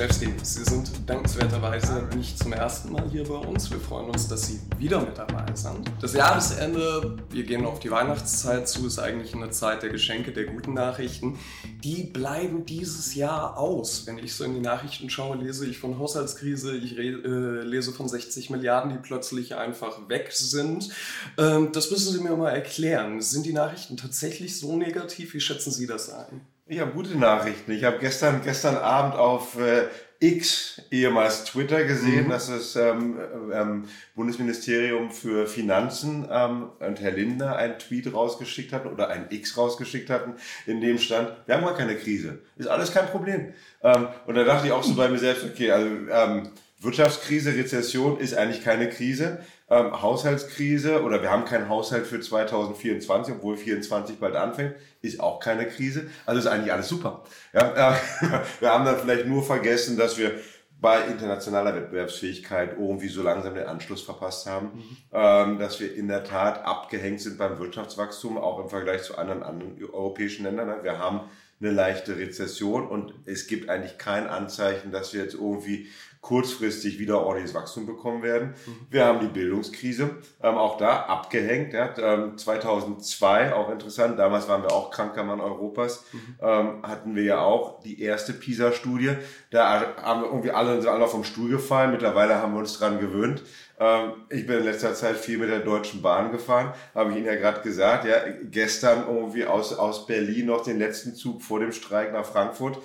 Krzyzewski, Sie sind dankenswerterweise nicht zum ersten Mal hier bei uns. Wir freuen uns, dass Sie wieder mit dabei sind. Das Jahresende, wir gehen auf die Weihnachtszeit zu, ist eigentlich eine Zeit der Geschenke, der guten Nachrichten. Die bleiben dieses Jahr aus. Wenn ich so in die Nachrichten schaue, lese ich von Haushaltskrise, ich äh, lese von 60 Milliarden, die plötzlich einfach weg sind. Ähm, das müssen Sie mir mal erklären. Sind die Nachrichten tatsächlich so negativ? Wie schätzen Sie das ein? Ich habe gute Nachrichten. Ich habe gestern, gestern Abend auf äh, X, ehemals Twitter, gesehen, mhm. dass das ähm, ähm, Bundesministerium für Finanzen ähm, und Herr Lindner einen Tweet rausgeschickt hatten oder ein X rausgeschickt hatten, in dem stand, wir haben gar keine Krise. Ist alles kein Problem. Ähm, und da dachte ich auch so bei mir selbst, okay, also ähm, Wirtschaftskrise, Rezession ist eigentlich keine Krise. Ähm, Haushaltskrise oder wir haben keinen Haushalt für 2024, obwohl 2024 bald anfängt, ist auch keine Krise. Also ist eigentlich alles super. Ja, äh, wir haben dann vielleicht nur vergessen, dass wir bei internationaler Wettbewerbsfähigkeit irgendwie so langsam den Anschluss verpasst haben, mhm. ähm, dass wir in der Tat abgehängt sind beim Wirtschaftswachstum, auch im Vergleich zu anderen, anderen europäischen Ländern. Wir haben eine leichte Rezession und es gibt eigentlich kein Anzeichen, dass wir jetzt irgendwie kurzfristig wieder ordentliches Wachstum bekommen werden. Mhm. Wir haben die Bildungskrise, ähm, auch da abgehängt. Ja, ähm, 2002, auch interessant, damals waren wir auch kranker Mann Europas, mhm. ähm, hatten wir ja auch die erste PISA-Studie. Da haben wir irgendwie alle, alle vom Stuhl gefallen. Mittlerweile haben wir uns dran gewöhnt. Ähm, ich bin in letzter Zeit viel mit der Deutschen Bahn gefahren, habe ich Ihnen ja gerade gesagt. Ja, gestern irgendwie aus, aus Berlin noch den letzten Zug vor dem Streik nach Frankfurt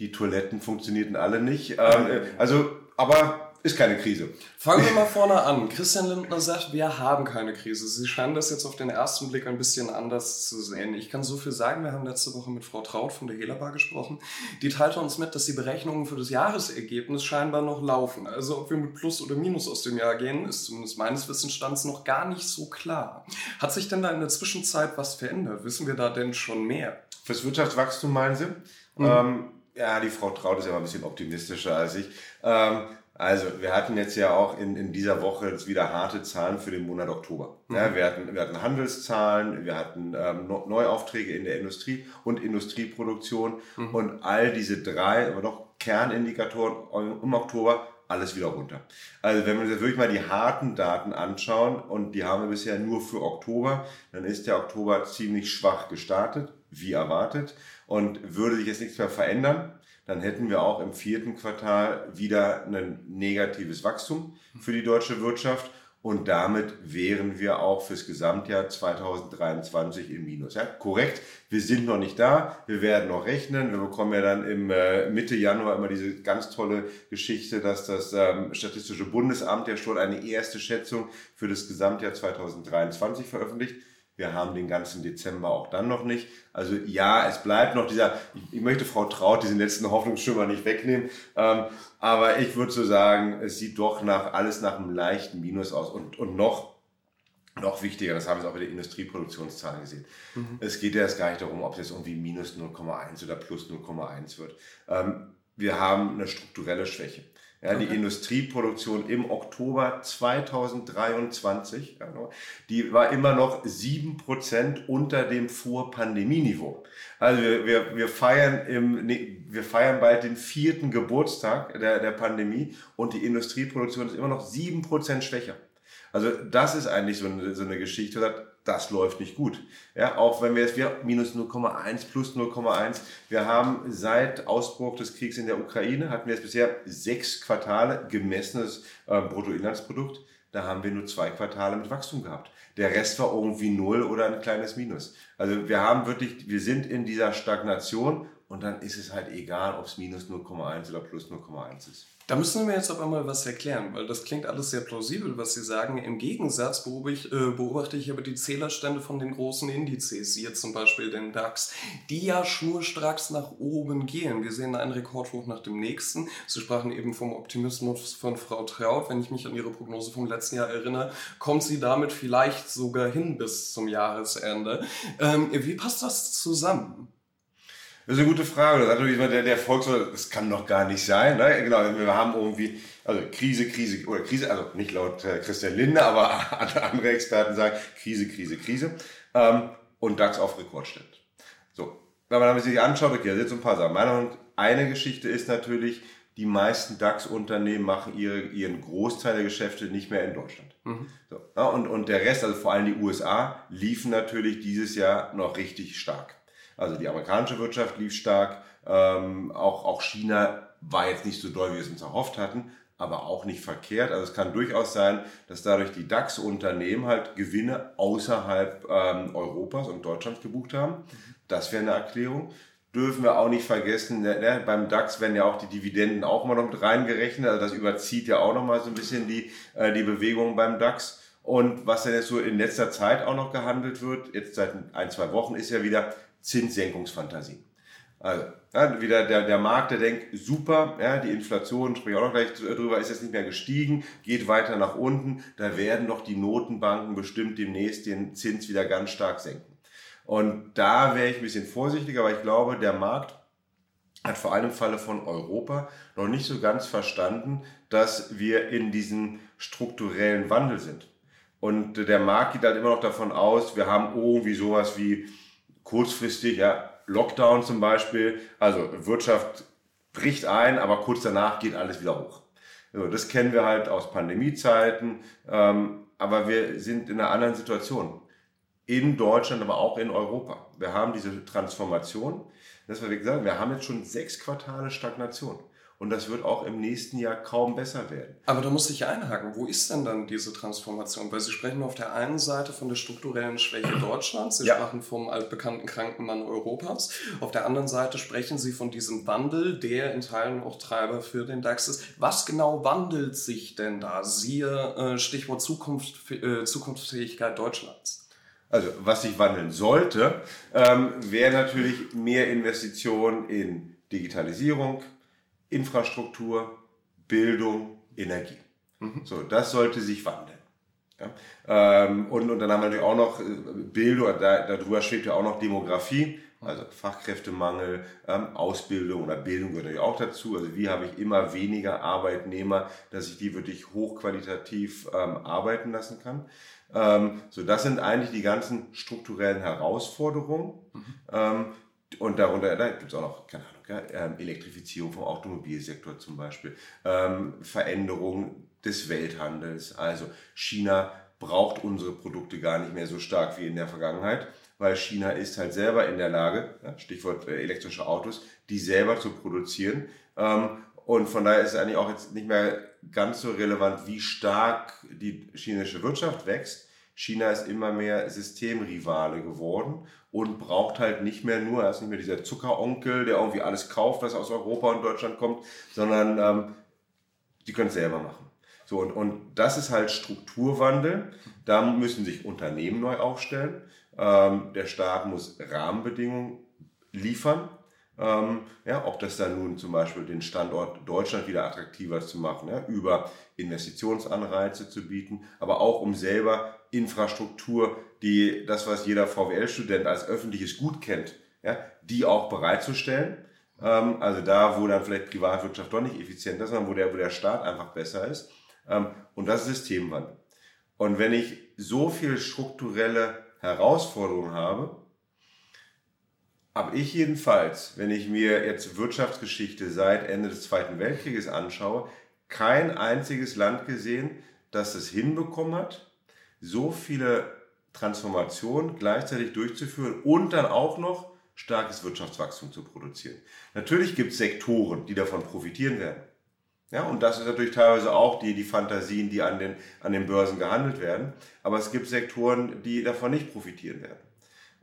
die Toiletten funktionierten alle nicht. Ähm, also, aber ist keine Krise. Fangen wir mal vorne an. Christian Lindner sagt, wir haben keine Krise. Sie scheinen das jetzt auf den ersten Blick ein bisschen anders zu sehen. Ich kann so viel sagen. Wir haben letzte Woche mit Frau Traut von der Helaba gesprochen. Die teilte uns mit, dass die Berechnungen für das Jahresergebnis scheinbar noch laufen. Also ob wir mit Plus oder Minus aus dem Jahr gehen, ist zumindest meines Wissensstands noch gar nicht so klar. Hat sich denn da in der Zwischenzeit was verändert? Wissen wir da denn schon mehr? Fürs Wirtschaftswachstum meinen Sie? Mhm. Ähm, ja, die Frau Traut ist ja mal ein bisschen optimistischer als ich. Ähm, also, wir hatten jetzt ja auch in, in dieser Woche jetzt wieder harte Zahlen für den Monat Oktober. Mhm. Ja, wir, hatten, wir hatten Handelszahlen, wir hatten ähm, Neuaufträge in der Industrie und Industrieproduktion mhm. und all diese drei, aber doch Kernindikatoren im Oktober alles wieder runter. Also wenn wir uns jetzt wirklich mal die harten Daten anschauen und die haben wir bisher nur für Oktober, dann ist der Oktober ziemlich schwach gestartet, wie erwartet. Und würde sich jetzt nichts mehr verändern, dann hätten wir auch im vierten Quartal wieder ein negatives Wachstum für die deutsche Wirtschaft. Und damit wären wir auch fürs Gesamtjahr 2023 im Minus. Ja, korrekt. Wir sind noch nicht da. Wir werden noch rechnen. Wir bekommen ja dann im äh, Mitte Januar immer diese ganz tolle Geschichte, dass das ähm, Statistische Bundesamt ja schon eine erste Schätzung für das Gesamtjahr 2023 veröffentlicht. Wir haben den ganzen Dezember auch dann noch nicht. Also ja, es bleibt noch dieser, ich, ich möchte Frau Traut diesen letzten Hoffnungsschimmer nicht wegnehmen, ähm, aber ich würde so sagen, es sieht doch nach alles nach einem leichten Minus aus und, und noch noch wichtiger, das haben wir auch bei den Industrieproduktionszahlen gesehen. Mhm. Es geht ja erst gar nicht darum, ob es jetzt irgendwie minus 0,1 oder plus 0,1 wird. Ähm, wir haben eine strukturelle Schwäche. Ja, okay. Die Industrieproduktion im Oktober 2023, die war immer noch sieben Prozent unter dem Vor-Pandemie-Niveau. Also wir, wir, wir, feiern im, nee, wir feiern bald den vierten Geburtstag der, der Pandemie und die Industrieproduktion ist immer noch sieben Prozent schwächer. Also das ist eigentlich so eine, so eine Geschichte, das läuft nicht gut. Ja, auch wenn wir jetzt wir minus 0,1 plus 0,1, wir haben seit Ausbruch des Kriegs in der Ukraine hatten wir jetzt bisher sechs Quartale gemessenes äh, Bruttoinlandsprodukt. Da haben wir nur zwei Quartale mit Wachstum gehabt. Der Rest war irgendwie null oder ein kleines Minus. Also wir haben wirklich, wir sind in dieser Stagnation und dann ist es halt egal, ob es minus 0,1 oder plus 0,1 ist. Da müssen wir jetzt aber mal was erklären, weil das klingt alles sehr plausibel, was Sie sagen. Im Gegensatz beobachte ich, äh, beobachte ich aber die Zählerstände von den großen Indizes, hier zum Beispiel den DAX, die ja schnurstracks nach oben gehen. Wir sehen einen Rekordhoch nach dem nächsten. Sie sprachen eben vom Optimismus von Frau Traut. Wenn ich mich an Ihre Prognose vom letzten Jahr erinnere, kommt sie damit vielleicht sogar hin bis zum Jahresende. Ähm, wie passt das zusammen? Das ist eine gute Frage. Das hat natürlich immer der, der Volkswirt, das kann doch gar nicht sein. Ne? Genau, wir haben irgendwie, also Krise, Krise, oder Krise, also nicht laut äh, Christian Linde, aber andere Experten sagen Krise, Krise, Krise. Ähm, und DAX auf Rekordstand. So, wenn man sich anschaut, okay, da sind so ein paar Sachen. Meine Meinung, eine Geschichte ist natürlich, die meisten DAX-Unternehmen machen ihre, ihren Großteil der Geschäfte nicht mehr in Deutschland. Mhm. So, ja, und, und der Rest, also vor allem die USA, liefen natürlich dieses Jahr noch richtig stark. Also die amerikanische Wirtschaft lief stark, ähm, auch, auch China war jetzt nicht so doll, wie wir es uns erhofft hatten, aber auch nicht verkehrt. Also es kann durchaus sein, dass dadurch die DAX-Unternehmen halt Gewinne außerhalb ähm, Europas und Deutschlands gebucht haben. Das wäre eine Erklärung. Dürfen wir auch nicht vergessen, ne, ne, beim DAX werden ja auch die Dividenden auch mal noch mit reingerechnet. Also das überzieht ja auch noch mal so ein bisschen die, äh, die Bewegung beim DAX. Und was dann jetzt so in letzter Zeit auch noch gehandelt wird, jetzt seit ein, zwei Wochen, ist ja wieder Zinssenkungsfantasie. Also, ja, wieder der, der Markt, der denkt, super, ja, die Inflation, spreche ich auch noch gleich drüber, ist jetzt nicht mehr gestiegen, geht weiter nach unten, da werden doch die Notenbanken bestimmt demnächst den Zins wieder ganz stark senken. Und da wäre ich ein bisschen vorsichtiger, aber ich glaube, der Markt hat vor allem im Falle von Europa noch nicht so ganz verstanden, dass wir in diesem strukturellen Wandel sind. Und der Markt geht halt immer noch davon aus, wir haben irgendwie sowas wie kurzfristig, ja, Lockdown zum Beispiel, also Wirtschaft bricht ein, aber kurz danach geht alles wieder hoch. So, das kennen wir halt aus Pandemiezeiten, ähm, aber wir sind in einer anderen Situation. In Deutschland, aber auch in Europa. Wir haben diese Transformation. Das, was wir gesagt wir haben jetzt schon sechs Quartale Stagnation. Und das wird auch im nächsten Jahr kaum besser werden. Aber da muss ich einhaken. Wo ist denn dann diese Transformation? Weil Sie sprechen auf der einen Seite von der strukturellen Schwäche Deutschlands. Sie ja. sprachen vom altbekannten Krankenmann Europas. Auf der anderen Seite sprechen Sie von diesem Wandel, der in Teilen auch Treiber für den DAX ist. Was genau wandelt sich denn da? Siehe äh, Stichwort Zukunft, äh, Zukunftsfähigkeit Deutschlands. Also was sich wandeln sollte, ähm, wäre natürlich mehr Investitionen in Digitalisierung, Infrastruktur, Bildung, Energie. Mhm. So, das sollte sich wandeln. Ja? Ähm, und, und dann haben wir natürlich auch noch äh, Bildung, da, darüber schwebt ja auch noch Demografie, also Fachkräftemangel, ähm, Ausbildung oder Bildung gehört natürlich auch dazu. Also wie habe ich immer weniger Arbeitnehmer, dass ich die wirklich hochqualitativ ähm, arbeiten lassen kann. Ähm, so, das sind eigentlich die ganzen strukturellen Herausforderungen. Mhm. Ähm, und darunter da gibt es auch noch, keine Ahnung, ähm, Elektrifizierung vom Automobilsektor zum Beispiel, ähm, Veränderung des Welthandels. Also China braucht unsere Produkte gar nicht mehr so stark wie in der Vergangenheit, weil China ist halt selber in der Lage, Stichwort äh, elektrische Autos, die selber zu produzieren. Ähm, und von daher ist es eigentlich auch jetzt nicht mehr ganz so relevant, wie stark die chinesische Wirtschaft wächst. China ist immer mehr Systemrivale geworden und braucht halt nicht mehr nur, er ist nicht mehr dieser Zuckeronkel, der irgendwie alles kauft, was aus Europa und Deutschland kommt, sondern ähm, die können es selber machen. So, und, und das ist halt Strukturwandel. Da müssen sich Unternehmen neu aufstellen. Ähm, der Staat muss Rahmenbedingungen liefern. Ähm, ja, ob das dann nun zum Beispiel den Standort Deutschland wieder attraktiver zu machen, ja, über Investitionsanreize zu bieten, aber auch um selber Infrastruktur, die das, was jeder VWL-Student als öffentliches Gut kennt, ja, die auch bereitzustellen. Ähm, also da, wo dann vielleicht Privatwirtschaft doch nicht effizient ist, sondern wo der, wo der Staat einfach besser ist. Ähm, und das ist Systemwandel. Und wenn ich so viel strukturelle Herausforderungen habe, habe ich jedenfalls, wenn ich mir jetzt Wirtschaftsgeschichte seit Ende des Zweiten Weltkrieges anschaue, kein einziges Land gesehen, das es hinbekommen hat, so viele Transformationen gleichzeitig durchzuführen und dann auch noch starkes Wirtschaftswachstum zu produzieren. Natürlich gibt es Sektoren, die davon profitieren werden. Ja, und das ist natürlich teilweise auch die, die Fantasien, die an den, an den Börsen gehandelt werden. Aber es gibt Sektoren, die davon nicht profitieren werden.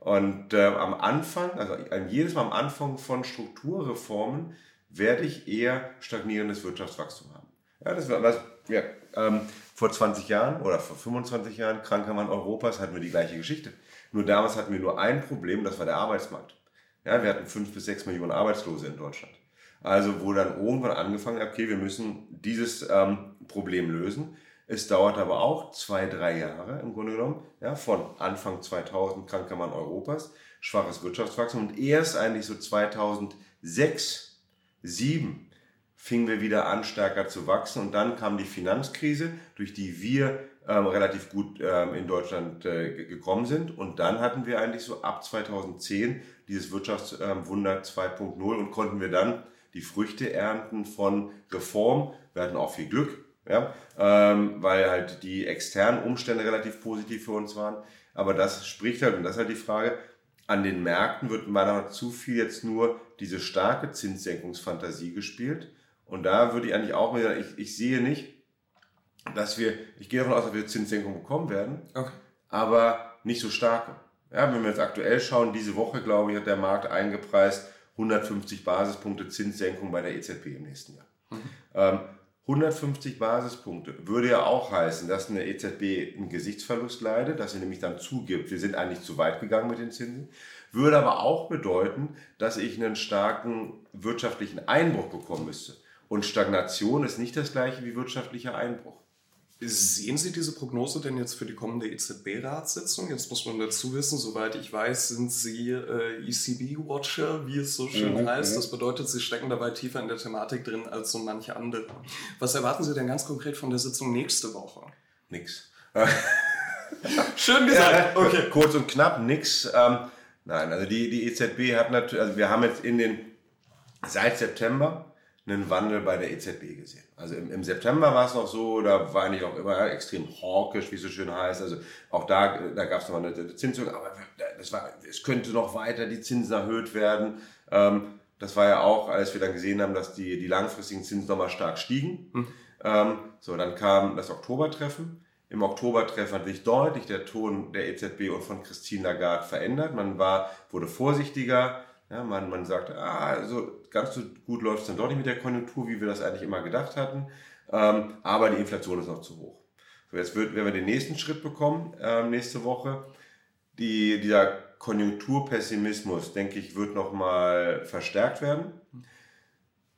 Und äh, am Anfang, also jedes Mal am Anfang von Strukturreformen, werde ich eher stagnierendes Wirtschaftswachstum haben. Ja, das was, ja, ähm, vor 20 Jahren oder vor 25 Jahren, kranker Mann Europas, hatten wir die gleiche Geschichte. Nur damals hatten wir nur ein Problem, das war der Arbeitsmarkt. Ja, wir hatten fünf bis sechs Millionen Arbeitslose in Deutschland. Also wo dann irgendwann angefangen okay, wir müssen dieses ähm, Problem lösen. Es dauert aber auch zwei, drei Jahre im Grunde genommen, ja, von Anfang 2000 kranker Mann Europas, schwaches Wirtschaftswachstum und erst eigentlich so 2006, 2007 fingen wir wieder an, stärker zu wachsen. Und dann kam die Finanzkrise, durch die wir ähm, relativ gut ähm, in Deutschland äh, gekommen sind. Und dann hatten wir eigentlich so ab 2010 dieses Wirtschaftswunder ähm, 2.0 und konnten wir dann die Früchte ernten von Reform. Wir hatten auch viel Glück, ja, ähm, weil halt die externen Umstände relativ positiv für uns waren. Aber das spricht halt, und das ist halt die Frage, an den Märkten wird meiner zu viel jetzt nur diese starke Zinssenkungsfantasie gespielt. Und da würde ich eigentlich auch sagen, ich, ich sehe nicht, dass wir, ich gehe davon aus, dass wir Zinssenkungen bekommen werden, okay. aber nicht so starke. Ja, wenn wir jetzt aktuell schauen, diese Woche, glaube ich, hat der Markt eingepreist 150 Basispunkte Zinssenkung bei der EZB im nächsten Jahr. Mhm. Ähm, 150 Basispunkte würde ja auch heißen, dass eine EZB einen Gesichtsverlust leidet, dass sie nämlich dann zugibt, wir sind eigentlich zu weit gegangen mit den Zinsen, würde aber auch bedeuten, dass ich einen starken wirtschaftlichen Einbruch bekommen müsste. Und Stagnation ist nicht das gleiche wie wirtschaftlicher Einbruch. Sehen Sie diese Prognose denn jetzt für die kommende EZB-Ratssitzung? Jetzt muss man dazu wissen, soweit ich weiß, sind Sie äh, ECB-Watcher, wie es so schön mhm, heißt. Das bedeutet, Sie stecken dabei tiefer in der Thematik drin als so manche andere. Was erwarten Sie denn ganz konkret von der Sitzung nächste Woche? Nix. schön gesagt. Ja, okay. Kurz und knapp, nix. Ähm, nein, also die, die EZB hat natürlich, also wir haben jetzt in den, seit September einen Wandel bei der EZB gesehen. Also im, im September war es noch so, da war eigentlich auch immer extrem hawkisch, wie es so schön heißt. Also auch da, da gab es noch eine Zinsung, aber das war, es könnte noch weiter die Zinsen erhöht werden. Ähm, das war ja auch, als wir dann gesehen haben, dass die, die langfristigen Zinsen nochmal stark stiegen. Hm. Ähm, so, dann kam das Oktobertreffen. Im Oktobertreffen hat sich deutlich der Ton der EZB und von Christine Lagarde verändert. Man war, wurde vorsichtiger, ja, man, man sagt, ah, also ganz so gut läuft es dann doch nicht mit der Konjunktur, wie wir das eigentlich immer gedacht hatten. Ähm, aber die Inflation ist noch zu hoch. So, jetzt wird, wenn wir den nächsten Schritt bekommen, ähm, nächste Woche, die, dieser Konjunkturpessimismus, denke ich, wird nochmal verstärkt werden.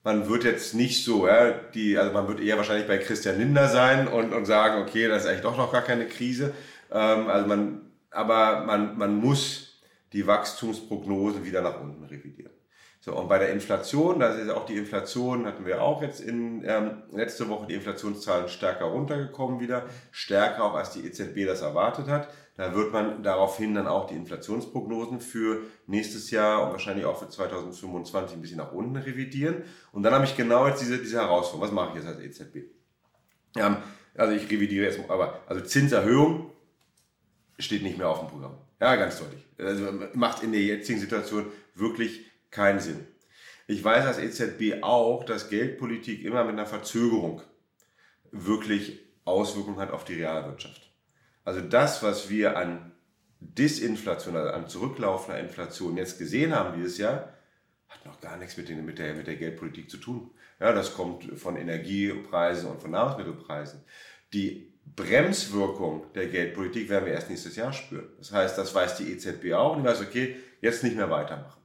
Man wird jetzt nicht so, ja, die, also man wird eher wahrscheinlich bei Christian Linder sein und, und sagen, okay, das ist eigentlich doch noch gar keine Krise. Ähm, also man, aber man, man muss die Wachstumsprognosen wieder nach unten revidieren. So, und bei der Inflation, da ist auch die Inflation, hatten wir auch jetzt in ähm, letzte Woche die Inflationszahlen stärker runtergekommen wieder, stärker auch als die EZB das erwartet hat. Da wird man daraufhin dann auch die Inflationsprognosen für nächstes Jahr und wahrscheinlich auch für 2025 ein bisschen nach unten revidieren. Und dann habe ich genau jetzt diese, diese Herausforderung. Was mache ich jetzt als EZB? Ähm, also ich revidiere jetzt, aber also Zinserhöhung steht nicht mehr auf dem Programm. Ja, ganz deutlich. Also macht in der jetzigen Situation wirklich keinen Sinn. Ich weiß als EZB auch, dass Geldpolitik immer mit einer Verzögerung wirklich Auswirkungen hat auf die Realwirtschaft. Also das, was wir an Disinflation, also an zurücklaufender Inflation jetzt gesehen haben dieses Jahr, hat noch gar nichts mit, den, mit, der, mit der Geldpolitik zu tun. Ja, das kommt von Energiepreisen und von Nahrungsmittelpreisen. Die Bremswirkung der Geldpolitik werden wir erst nächstes Jahr spüren. Das heißt, das weiß die EZB auch und die weiß, okay, jetzt nicht mehr weitermachen.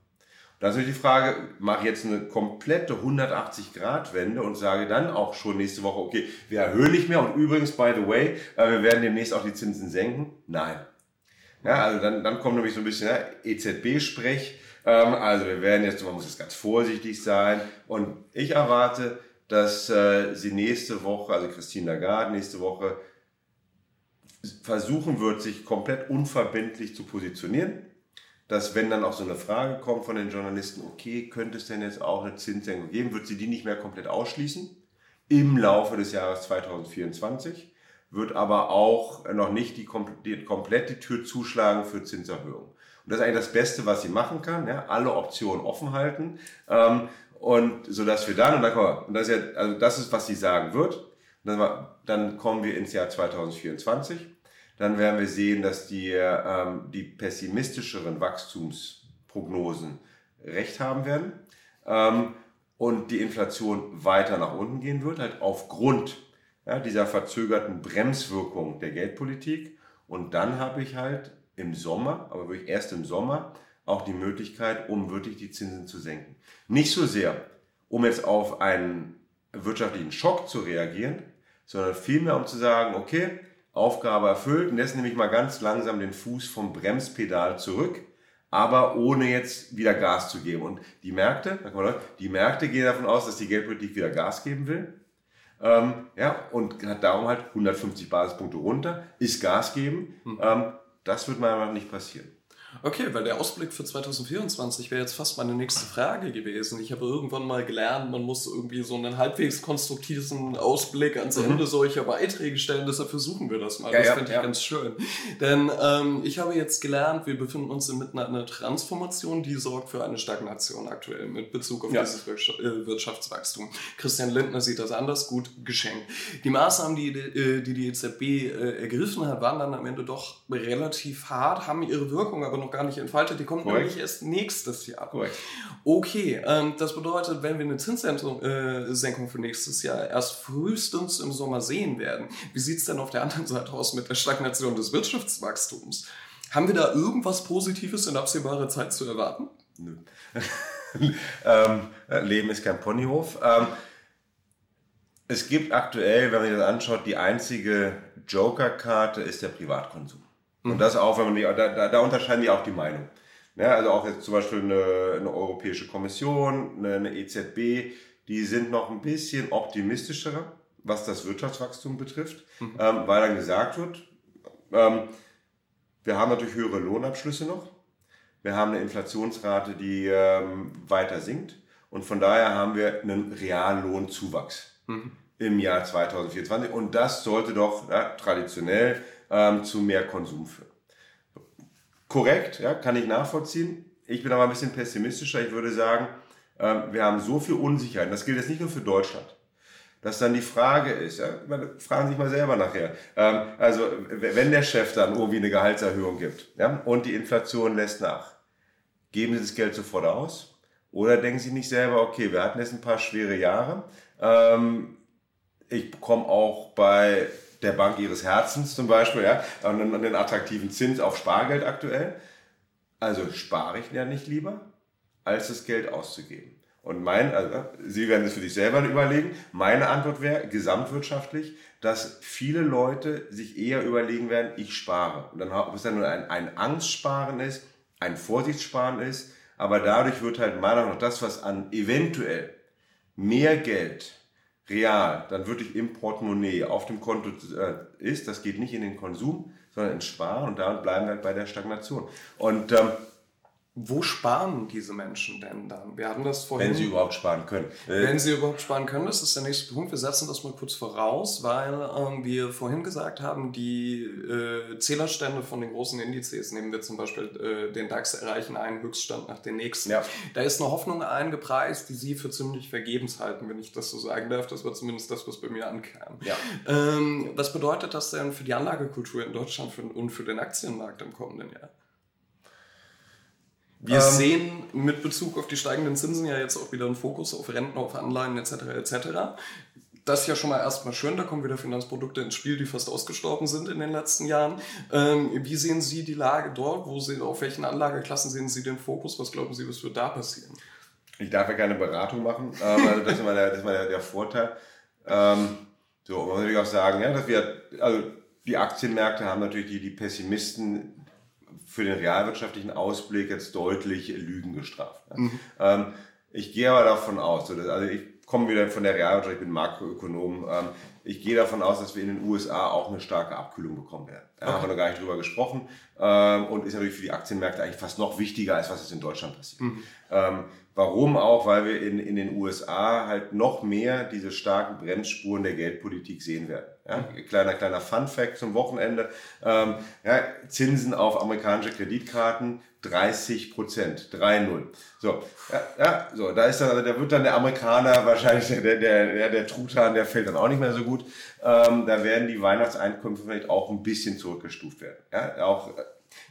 Und dann ist natürlich die Frage, mache ich jetzt eine komplette 180-Grad-Wende und sage dann auch schon nächste Woche, okay, wir erhöhen nicht mehr und übrigens, by the way, äh, wir werden demnächst auch die Zinsen senken? Nein. Ja, also dann, dann kommt nämlich so ein bisschen ja, EZB-Sprech. Ähm, also wir werden jetzt, man muss jetzt ganz vorsichtig sein und ich erwarte, dass äh, sie nächste Woche, also Christine Lagarde nächste Woche versuchen wird, sich komplett unverbindlich zu positionieren. Dass wenn dann auch so eine Frage kommt von den Journalisten, okay, könnte es denn jetzt auch eine Zinssenkung geben, wird sie die nicht mehr komplett ausschließen im Laufe des Jahres 2024, wird aber auch noch nicht die, die komplette Tür zuschlagen für Zinserhöhungen. Und das ist eigentlich das Beste, was sie machen kann, ja, alle Optionen offen halten. Ähm, und so dass wir dann, und, dann, und das ist ja, also das ist, was sie sagen wird, dann, dann kommen wir ins Jahr 2024 dann werden wir sehen, dass die, ähm, die pessimistischeren Wachstumsprognosen recht haben werden ähm, und die Inflation weiter nach unten gehen wird, halt aufgrund ja, dieser verzögerten Bremswirkung der Geldpolitik. Und dann habe ich halt im Sommer, aber wirklich erst im Sommer, auch die Möglichkeit, um wirklich die Zinsen zu senken. Nicht so sehr, um jetzt auf einen wirtschaftlichen Schock zu reagieren, sondern vielmehr, um zu sagen, okay, Aufgabe erfüllt und jetzt nehme ich mal ganz langsam den Fuß vom Bremspedal zurück, aber ohne jetzt wieder Gas zu geben. Und die Märkte, die Märkte gehen davon aus, dass die Geldpolitik wieder Gas geben will. Ähm, ja, und hat darum halt 150 Basispunkte runter, ist Gas geben. Mhm. Ähm, das wird meiner Meinung nach nicht passieren. Okay, weil der Ausblick für 2024 wäre jetzt fast meine nächste Frage gewesen. Ich habe irgendwann mal gelernt, man muss irgendwie so einen halbwegs konstruktiven Ausblick ans mhm. Ende solcher Beiträge stellen. Deshalb versuchen wir das mal. Ja, das ja, finde ich ja. ganz schön. Denn ähm, ich habe jetzt gelernt, wir befinden uns inmitten einer Transformation, die sorgt für eine Stagnation aktuell mit Bezug auf dieses äh, Wirtschaftswachstum. Christian Lindner sieht das anders, gut geschenkt. Die Maßnahmen, die die, die, die EZB äh, ergriffen hat, waren dann am Ende doch relativ hart, haben ihre Wirkung aber noch gar nicht entfaltet. Die kommt Korrekt. nämlich erst nächstes Jahr. Korrekt. Okay, ähm, das bedeutet, wenn wir eine Zinssenkung äh, für nächstes Jahr erst frühestens im Sommer sehen werden, wie sieht es denn auf der anderen Seite aus mit der Stagnation des Wirtschaftswachstums? Haben wir da irgendwas Positives in absehbarer Zeit zu erwarten? Nö. ähm, Leben ist kein Ponyhof. Ähm, es gibt aktuell, wenn man sich das anschaut, die einzige Joker-Karte ist der Privatkonsum. Mhm. Und das auch, wenn man die, da, da, da unterscheiden die auch die Meinung. Ja, also auch jetzt zum Beispiel eine, eine Europäische Kommission, eine, eine, EZB, die sind noch ein bisschen optimistischer, was das Wirtschaftswachstum betrifft, mhm. ähm, weil dann gesagt wird, ähm, wir haben natürlich höhere Lohnabschlüsse noch, wir haben eine Inflationsrate, die ähm, weiter sinkt und von daher haben wir einen Reallohnzuwachs mhm. im Jahr 2024 und das sollte doch ja, traditionell ähm, zu mehr Konsum führen. Korrekt, ja, kann ich nachvollziehen. Ich bin aber ein bisschen pessimistischer. Ich würde sagen, ähm, wir haben so viel Unsicherheit. Das gilt jetzt nicht nur für Deutschland. Dass dann die Frage ist, ja, fragen Sie sich mal selber nachher. Ähm, also, wenn der Chef dann irgendwie eine Gehaltserhöhung gibt ja, und die Inflation lässt nach, geben Sie das Geld sofort aus? Oder denken Sie nicht selber, okay, wir hatten jetzt ein paar schwere Jahre. Ähm, ich bekomme auch bei der Bank ihres Herzens zum Beispiel, ja, und einen attraktiven Zins auf Spargeld aktuell. Also spare ich ja nicht lieber, als das Geld auszugeben. Und mein, also Sie werden es für sich selber überlegen, meine Antwort wäre gesamtwirtschaftlich, dass viele Leute sich eher überlegen werden, ich spare. Und dann, ob es dann nur ein, ein Angstsparen ist, ein Vorsichtssparen ist, aber dadurch wird halt meiner Meinung nach das, was an eventuell mehr Geld real dann wirklich im Portemonnaie auf dem Konto äh, ist, das geht nicht in den Konsum, sondern ins Sparen und damit bleiben wir halt bei der Stagnation. Und ähm, wo sparen diese Menschen denn dann? Wir hatten das vorhin. Wenn sie überhaupt sparen können. Wenn sie überhaupt sparen können, das ist der nächste Punkt. Wir setzen das mal kurz voraus, weil ähm, wir vorhin gesagt haben, die äh, Zählerstände von den großen Indizes, nehmen wir zum Beispiel äh, den DAX, erreichen einen Höchststand nach dem nächsten. Ja. Da ist eine Hoffnung eingepreist, die Sie für ziemlich vergebens halten, wenn ich das so sagen darf. Das war zumindest das, was bei mir ankam. Ja. Ähm, was bedeutet das denn für die Anlagekultur in Deutschland und für den Aktienmarkt im kommenden Jahr? Wir ähm, sehen mit Bezug auf die steigenden Zinsen ja jetzt auch wieder einen Fokus auf Renten, auf Anleihen etc. etc. Das ist ja schon mal erstmal schön, da kommen wieder Finanzprodukte ins Spiel, die fast ausgestorben sind in den letzten Jahren. Ähm, wie sehen Sie die Lage dort? Wo sehen, auf welchen Anlageklassen sehen Sie den Fokus? Was glauben Sie, was wird da passieren? Ich darf ja keine Beratung machen, ähm, also das ist immer der, das ist immer der, der Vorteil. Ähm, so, man muss natürlich auch sagen, ja, dass wir, also die Aktienmärkte haben natürlich die, die Pessimisten für den realwirtschaftlichen Ausblick jetzt deutlich Lügen gestraft. Mhm. Ähm, ich gehe aber davon aus, also ich komme wieder von der Realwirtschaft, ich bin Makroökonom, ähm, ich gehe davon aus, dass wir in den USA auch eine starke Abkühlung bekommen werden. Da okay. haben wir noch gar nicht drüber gesprochen ähm, und ist natürlich für die Aktienmärkte eigentlich fast noch wichtiger, als was jetzt in Deutschland passiert. Mhm. Warum auch? Weil wir in, in den USA halt noch mehr diese starken Bremsspuren der Geldpolitik sehen werden. Ja? Kleiner, kleiner Fun Fact zum Wochenende. Ähm, ja, Zinsen auf amerikanische Kreditkarten 30 Prozent, 3-0. So, ja, ja, so, da ist dann, also da wird dann der Amerikaner wahrscheinlich, der, der, der, der Truthahn, der fällt dann auch nicht mehr so gut. Ähm, da werden die Weihnachtseinkünfte vielleicht auch ein bisschen zurückgestuft werden. Ja, auch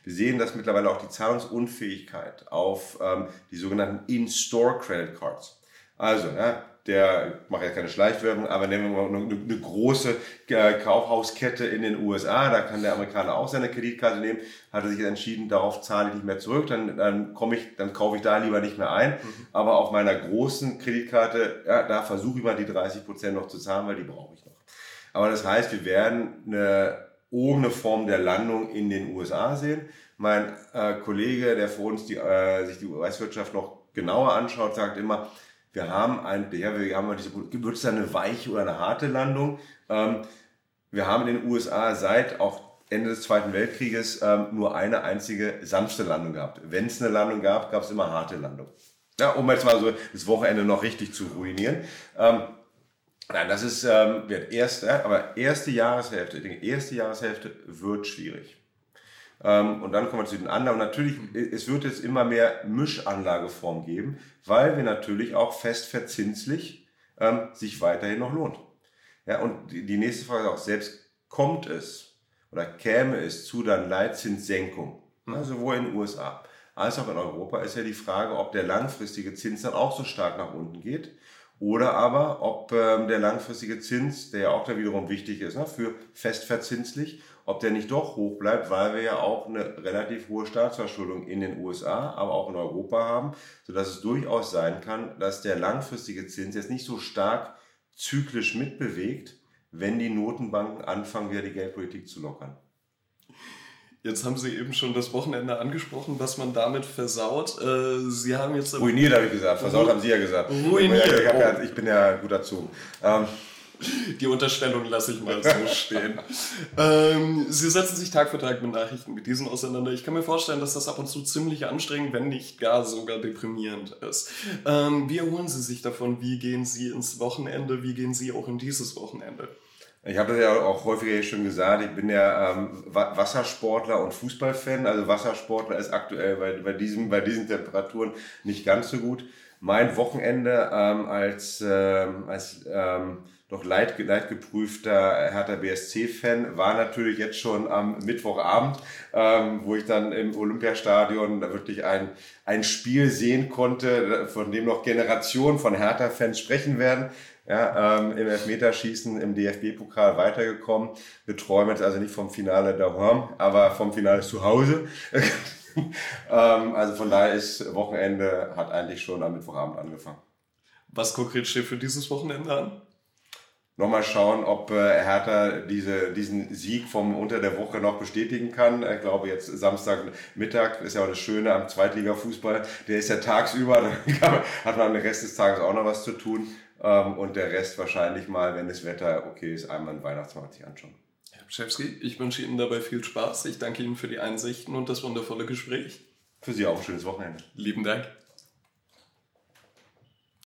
wir sehen, dass mittlerweile auch die Zahlungsunfähigkeit auf ähm, die sogenannten In-Store Credit Cards. Also, ja, der, ich mache jetzt keine Schleichwerbung, aber nehmen wir mal eine, eine große äh, Kaufhauskette in den USA, da kann der Amerikaner auch seine Kreditkarte nehmen, hat er sich entschieden, darauf zahle ich nicht mehr zurück, dann, dann komme ich, dann kaufe ich da lieber nicht mehr ein. Mhm. Aber auf meiner großen Kreditkarte, ja, da versuche ich mal die 30 Prozent noch zu zahlen, weil die brauche ich noch. Aber das heißt, wir werden eine irgendeine Form der Landung in den USA sehen. Mein äh, Kollege, der vor uns die, äh, sich die US-Wirtschaft noch genauer anschaut, sagt immer, wir haben ein, ja, wir haben diese, wird es eine weiche oder eine harte Landung? Ähm, wir haben in den USA seit auch Ende des Zweiten Weltkrieges ähm, nur eine einzige sanfte Landung gehabt. Wenn es eine Landung gab, gab es immer harte Landung. Ja, um jetzt mal so das Wochenende noch richtig zu ruinieren. Ähm, nein, das ist ähm, wird erste, aber erste Jahreshälfte, ich denke, erste Jahreshälfte wird schwierig. Ähm, und dann kommen wir zu den anderen. Und natürlich, es wird jetzt immer mehr Mischanlageform geben, weil wir natürlich auch fest verzinslich ähm, sich weiterhin noch lohnt. Ja, und die, nächste Frage ist auch, selbst kommt es oder käme es zu dann Leitzinssenkung, ja, sowohl in den USA als auch in Europa, ist ja die Frage, ob der langfristige Zins dann auch so stark nach unten geht oder aber ob ähm, der langfristige Zins, der ja auch da wiederum wichtig ist ne, für festverzinslich, ob der nicht doch hoch bleibt, weil wir ja auch eine relativ hohe Staatsverschuldung in den USA, aber auch in Europa haben, sodass es durchaus sein kann, dass der langfristige Zins jetzt nicht so stark zyklisch mitbewegt, wenn die Notenbanken anfangen, wieder die Geldpolitik zu lockern. Jetzt haben Sie eben schon das Wochenende angesprochen, was man damit versaut. Äh, Sie haben jetzt... Ruiniert, habe ich gesagt. Versaut haben Sie ja gesagt. Ruiniert. Ich, ja, ich bin ja gut dazu. Ähm, die Unterstellung lasse ich mal so stehen. ähm, Sie setzen sich Tag für Tag mit Nachrichten mit diesen auseinander. Ich kann mir vorstellen, dass das ab und zu ziemlich anstrengend, wenn nicht gar sogar deprimierend ist. Ähm, wie erholen Sie sich davon? Wie gehen Sie ins Wochenende? Wie gehen Sie auch in dieses Wochenende? Ich habe das ja auch häufiger schon gesagt, ich bin ja ähm, Wassersportler und Fußballfan. Also Wassersportler ist aktuell bei, bei, diesem, bei diesen Temperaturen nicht ganz so gut. Mein Wochenende ähm, als, ähm, als ähm, doch leid, leidgeprüfter Hertha BSC-Fan war natürlich jetzt schon am Mittwochabend, ähm, wo ich dann im Olympiastadion wirklich ein, ein Spiel sehen konnte, von dem noch Generationen von Hertha-Fans sprechen werden ja, ähm, im Elfmeterschießen im DFB-Pokal weitergekommen. Wir träumen jetzt also nicht vom Finale daheim, aber vom Finale zu Hause. ähm, also von daher ist Wochenende hat eigentlich schon am Mittwochabend angefangen. Was konkret steht für dieses Wochenende an? Nochmal schauen, ob äh, Hertha diese, diesen Sieg vom unter der Woche noch bestätigen kann. Ich glaube, jetzt Samstagmittag ist ja auch das Schöne am Zweitliga-Fußball. Der ist ja tagsüber, da hat man den Rest des Tages auch noch was zu tun. Ähm, und der Rest wahrscheinlich mal, wenn das Wetter okay ist, einmal einen Weihnachtsmarkt sich anschauen. Herr Pschewski, ich wünsche Ihnen dabei viel Spaß. Ich danke Ihnen für die Einsichten und das wundervolle Gespräch. Für Sie auch ein schönes Wochenende. Lieben Dank.